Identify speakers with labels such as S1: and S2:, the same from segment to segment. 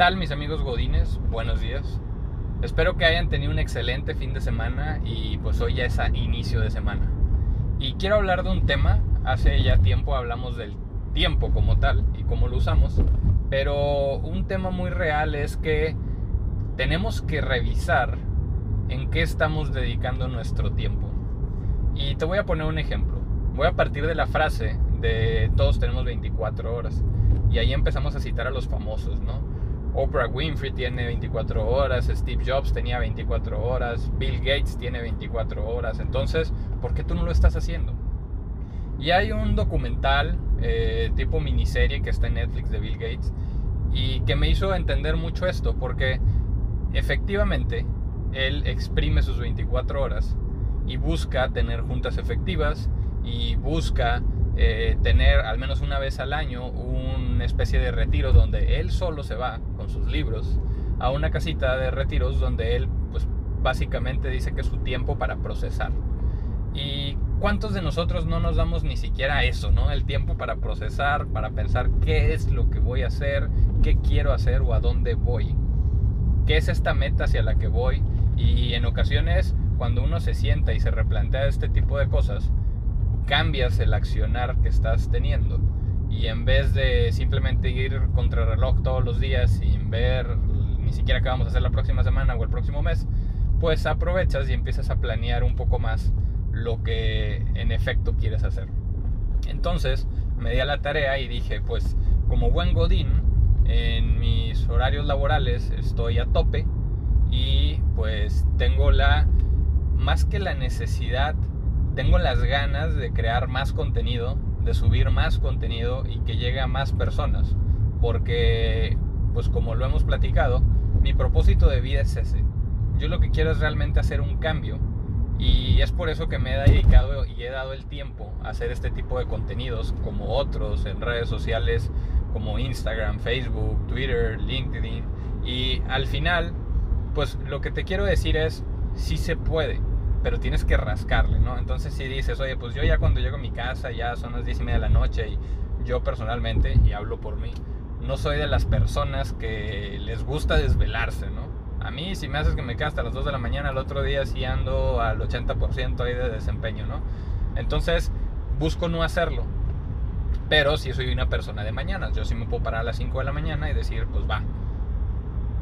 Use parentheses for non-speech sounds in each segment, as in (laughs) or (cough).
S1: tal mis amigos Godines? Buenos días. Espero que hayan tenido un excelente fin de semana y pues hoy ya es a inicio de semana. Y quiero hablar de un tema, hace ya tiempo hablamos del tiempo como tal y cómo lo usamos, pero un tema muy real es que tenemos que revisar en qué estamos dedicando nuestro tiempo. Y te voy a poner un ejemplo. Voy a partir de la frase de todos tenemos 24 horas. Y ahí empezamos a citar a los famosos, ¿no? Oprah Winfrey tiene 24 horas, Steve Jobs tenía 24 horas, Bill Gates tiene 24 horas. Entonces, ¿por qué tú no lo estás haciendo? Y hay un documental eh, tipo miniserie que está en Netflix de Bill Gates y que me hizo entender mucho esto, porque efectivamente él exprime sus 24 horas y busca tener juntas efectivas y busca eh, tener al menos una vez al año una especie de retiro donde él solo se va con sus libros a una casita de retiros donde él pues básicamente dice que es su tiempo para procesar. ¿Y cuántos de nosotros no nos damos ni siquiera eso, ¿no? El tiempo para procesar, para pensar qué es lo que voy a hacer, qué quiero hacer o a dónde voy. ¿Qué es esta meta hacia la que voy? Y en ocasiones cuando uno se sienta y se replantea este tipo de cosas, cambias el accionar que estás teniendo y en vez de simplemente ir contra el reloj todos los días sin ver ni siquiera qué vamos a hacer la próxima semana o el próximo mes, pues aprovechas y empiezas a planear un poco más lo que en efecto quieres hacer. Entonces me di a la tarea y dije, pues como buen godín, en mis horarios laborales estoy a tope y pues tengo la, más que la necesidad, tengo las ganas de crear más contenido, de subir más contenido y que llegue a más personas. Porque, pues como lo hemos platicado, mi propósito de vida es ese. Yo lo que quiero es realmente hacer un cambio. Y es por eso que me he dedicado y he dado el tiempo a hacer este tipo de contenidos como otros en redes sociales como Instagram, Facebook, Twitter, LinkedIn. Y al final, pues lo que te quiero decir es, sí se puede pero tienes que rascarle, ¿no? Entonces si dices, oye, pues yo ya cuando llego a mi casa ya son las 10 y media de la noche y yo personalmente, y hablo por mí, no soy de las personas que les gusta desvelarse, ¿no? A mí si me haces que me quede hasta las 2 de la mañana, el otro día sí ando al 80% ahí de desempeño, ¿no? Entonces busco no hacerlo. Pero si soy una persona de mañanas, yo sí me puedo parar a las 5 de la mañana y decir, pues va.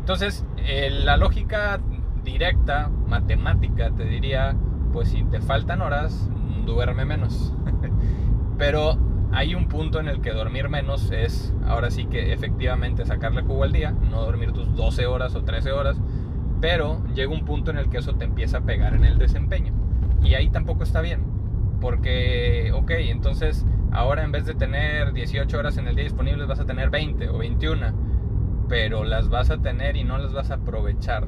S1: Entonces, eh, la lógica directa, matemática, te diría, pues si te faltan horas, duerme menos. (laughs) Pero hay un punto en el que dormir menos es, ahora sí que efectivamente sacarle jugo al día, no dormir tus 12 horas o 13 horas, pero llega un punto en el que eso te empieza a pegar en el desempeño. Y ahí tampoco está bien, porque, ok, entonces ahora en vez de tener 18 horas en el día disponibles vas a tener 20 o 21, pero las vas a tener y no las vas a aprovechar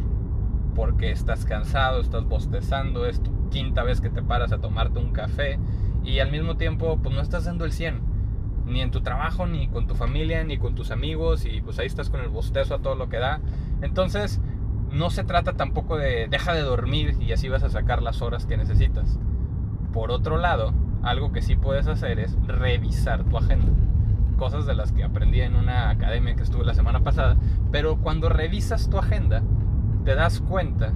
S1: porque estás cansado, estás bostezando, es tu quinta vez que te paras a tomarte un café y al mismo tiempo pues no estás dando el 100, ni en tu trabajo, ni con tu familia, ni con tus amigos y pues ahí estás con el bostezo a todo lo que da. Entonces no se trata tampoco de deja de dormir y así vas a sacar las horas que necesitas. Por otro lado, algo que sí puedes hacer es revisar tu agenda. Cosas de las que aprendí en una academia que estuve la semana pasada. Pero cuando revisas tu agenda, te das cuenta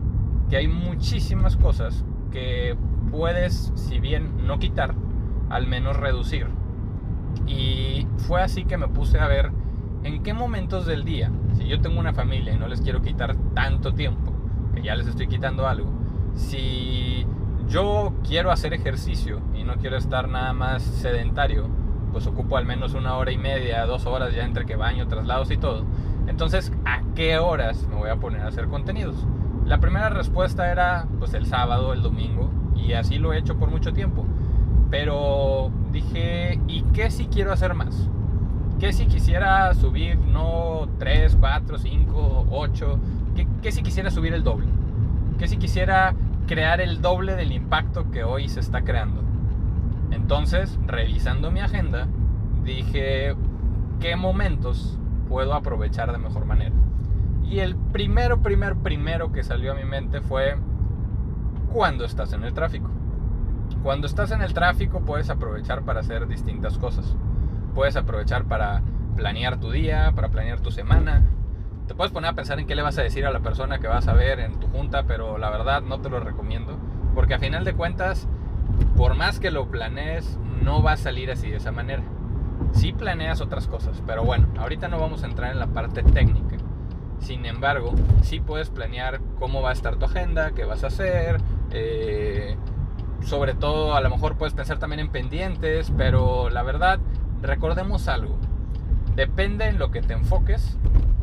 S1: que hay muchísimas cosas que puedes, si bien no quitar, al menos reducir. Y fue así que me puse a ver en qué momentos del día, si yo tengo una familia y no les quiero quitar tanto tiempo, que ya les estoy quitando algo, si yo quiero hacer ejercicio y no quiero estar nada más sedentario, pues ocupo al menos una hora y media, dos horas ya entre que baño, traslados y todo. Entonces, ¿a qué horas me voy a poner a hacer contenidos? La primera respuesta era pues el sábado, el domingo, y así lo he hecho por mucho tiempo. Pero dije, ¿y qué si quiero hacer más? ¿Qué si quisiera subir no 3, 4, 5, 8? ¿Qué, qué si quisiera subir el doble? ¿Qué si quisiera crear el doble del impacto que hoy se está creando? Entonces, revisando mi agenda, dije, ¿qué momentos puedo aprovechar de mejor manera. Y el primero, primer, primero que salió a mi mente fue cuando estás en el tráfico. Cuando estás en el tráfico puedes aprovechar para hacer distintas cosas. Puedes aprovechar para planear tu día, para planear tu semana. Te puedes poner a pensar en qué le vas a decir a la persona que vas a ver en tu junta, pero la verdad no te lo recomiendo. Porque a final de cuentas, por más que lo planees, no va a salir así de esa manera. Sí planeas otras cosas, pero bueno, ahorita no vamos a entrar en la parte técnica. Sin embargo, sí puedes planear cómo va a estar tu agenda, qué vas a hacer. Eh, sobre todo, a lo mejor puedes pensar también en pendientes, pero la verdad, recordemos algo. Depende en lo que te enfoques,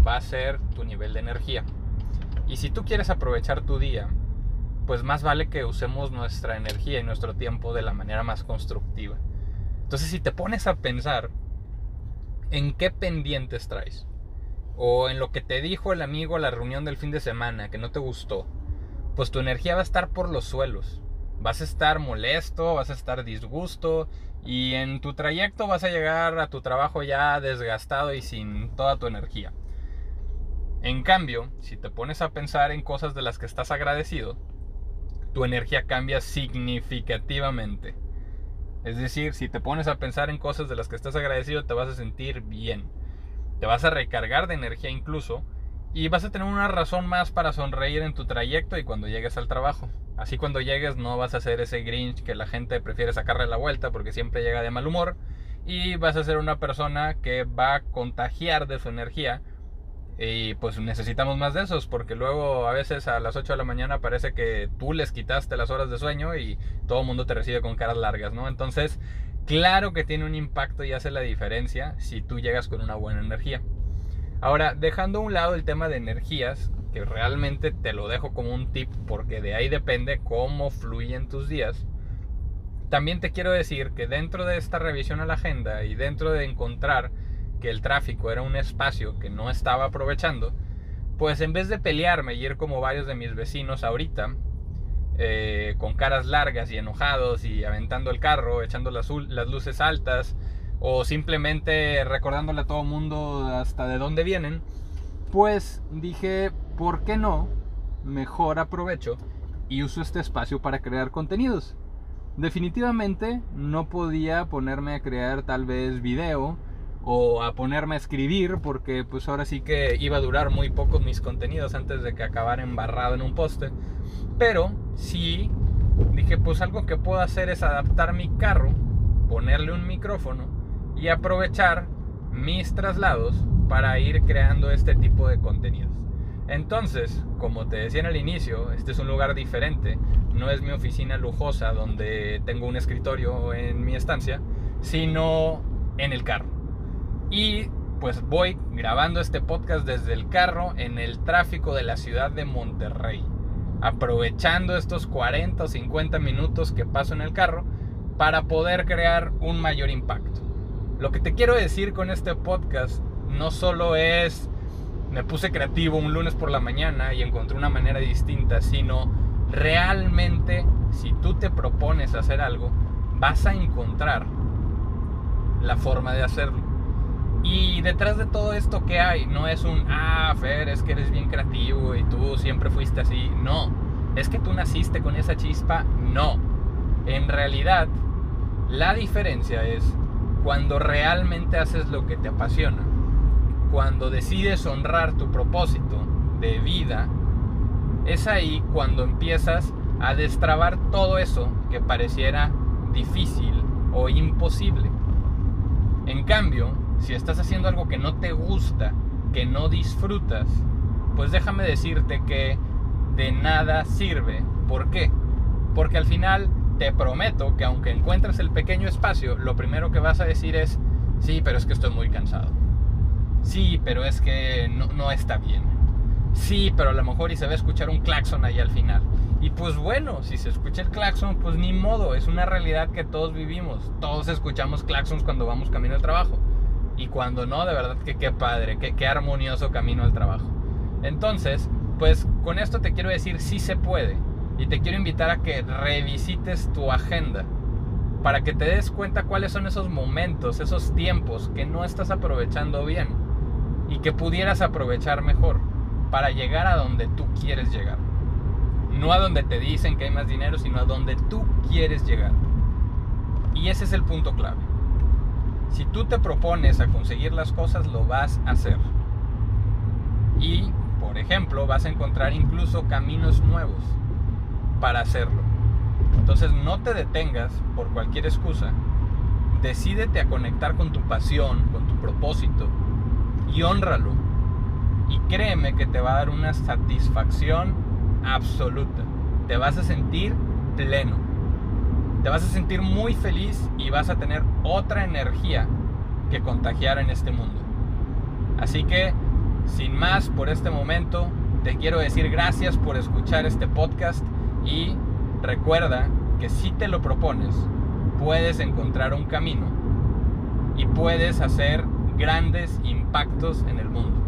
S1: va a ser tu nivel de energía. Y si tú quieres aprovechar tu día, pues más vale que usemos nuestra energía y nuestro tiempo de la manera más constructiva. Entonces, si te pones a pensar en qué pendientes traes, o en lo que te dijo el amigo a la reunión del fin de semana que no te gustó, pues tu energía va a estar por los suelos. Vas a estar molesto, vas a estar disgusto y en tu trayecto vas a llegar a tu trabajo ya desgastado y sin toda tu energía. En cambio, si te pones a pensar en cosas de las que estás agradecido, tu energía cambia significativamente. Es decir, si te pones a pensar en cosas de las que estás agradecido, te vas a sentir bien te vas a recargar de energía incluso y vas a tener una razón más para sonreír en tu trayecto y cuando llegues al trabajo. Así cuando llegues no vas a ser ese Grinch que la gente prefiere sacarle la vuelta porque siempre llega de mal humor y vas a ser una persona que va a contagiar de su energía y pues necesitamos más de esos porque luego a veces a las 8 de la mañana parece que tú les quitaste las horas de sueño y todo el mundo te recibe con caras largas, ¿no? Entonces Claro que tiene un impacto y hace la diferencia si tú llegas con una buena energía. Ahora, dejando a un lado el tema de energías, que realmente te lo dejo como un tip porque de ahí depende cómo fluyen tus días. También te quiero decir que dentro de esta revisión a la agenda y dentro de encontrar que el tráfico era un espacio que no estaba aprovechando, pues en vez de pelearme y ir como varios de mis vecinos ahorita, eh, con caras largas y enojados y aventando el carro, echando las, las luces altas o simplemente recordándole a todo mundo hasta de dónde vienen, pues dije, ¿por qué no? Mejor aprovecho y uso este espacio para crear contenidos. Definitivamente no podía ponerme a crear tal vez video o a ponerme a escribir porque pues ahora sí que iba a durar muy pocos mis contenidos antes de que acabara embarrado en un poste. Pero sí dije pues algo que puedo hacer es adaptar mi carro, ponerle un micrófono y aprovechar mis traslados para ir creando este tipo de contenidos. Entonces, como te decía en el inicio, este es un lugar diferente, no es mi oficina lujosa donde tengo un escritorio en mi estancia, sino en el carro. Y pues voy grabando este podcast desde el carro en el tráfico de la ciudad de Monterrey. Aprovechando estos 40 o 50 minutos que paso en el carro para poder crear un mayor impacto. Lo que te quiero decir con este podcast no solo es me puse creativo un lunes por la mañana y encontré una manera distinta, sino realmente si tú te propones hacer algo, vas a encontrar la forma de hacerlo. Y detrás de todo esto que hay, no es un, ah, Fer, es que eres bien creativo y tú siempre fuiste así. No, es que tú naciste con esa chispa. No. En realidad, la diferencia es cuando realmente haces lo que te apasiona, cuando decides honrar tu propósito de vida, es ahí cuando empiezas a destrabar todo eso que pareciera difícil o imposible. En cambio, si estás haciendo algo que no te gusta, que no disfrutas, pues déjame decirte que de nada sirve. ¿Por qué? Porque al final te prometo que aunque encuentres el pequeño espacio, lo primero que vas a decir es, sí, pero es que estoy muy cansado. Sí, pero es que no, está bien. Sí, pero a lo mejor y se va a escuchar un claxon ahí al final. Y pues bueno, si se escucha el claxon, pues ni modo, es una realidad que todos vivimos. Todos escuchamos claxons cuando vamos camino al trabajo. Y cuando no, de verdad que qué padre, que qué armonioso camino al trabajo. Entonces, pues con esto te quiero decir, sí se puede. Y te quiero invitar a que revisites tu agenda para que te des cuenta cuáles son esos momentos, esos tiempos que no estás aprovechando bien y que pudieras aprovechar mejor para llegar a donde tú quieres llegar. No a donde te dicen que hay más dinero, sino a donde tú quieres llegar. Y ese es el punto clave. Si tú te propones a conseguir las cosas, lo vas a hacer. Y, por ejemplo, vas a encontrar incluso caminos nuevos para hacerlo. Entonces no te detengas por cualquier excusa. Decídete a conectar con tu pasión, con tu propósito y honralo. Y créeme que te va a dar una satisfacción absoluta. Te vas a sentir pleno. Te vas a sentir muy feliz y vas a tener otra energía que contagiar en este mundo. Así que, sin más por este momento, te quiero decir gracias por escuchar este podcast y recuerda que si te lo propones, puedes encontrar un camino y puedes hacer grandes impactos en el mundo.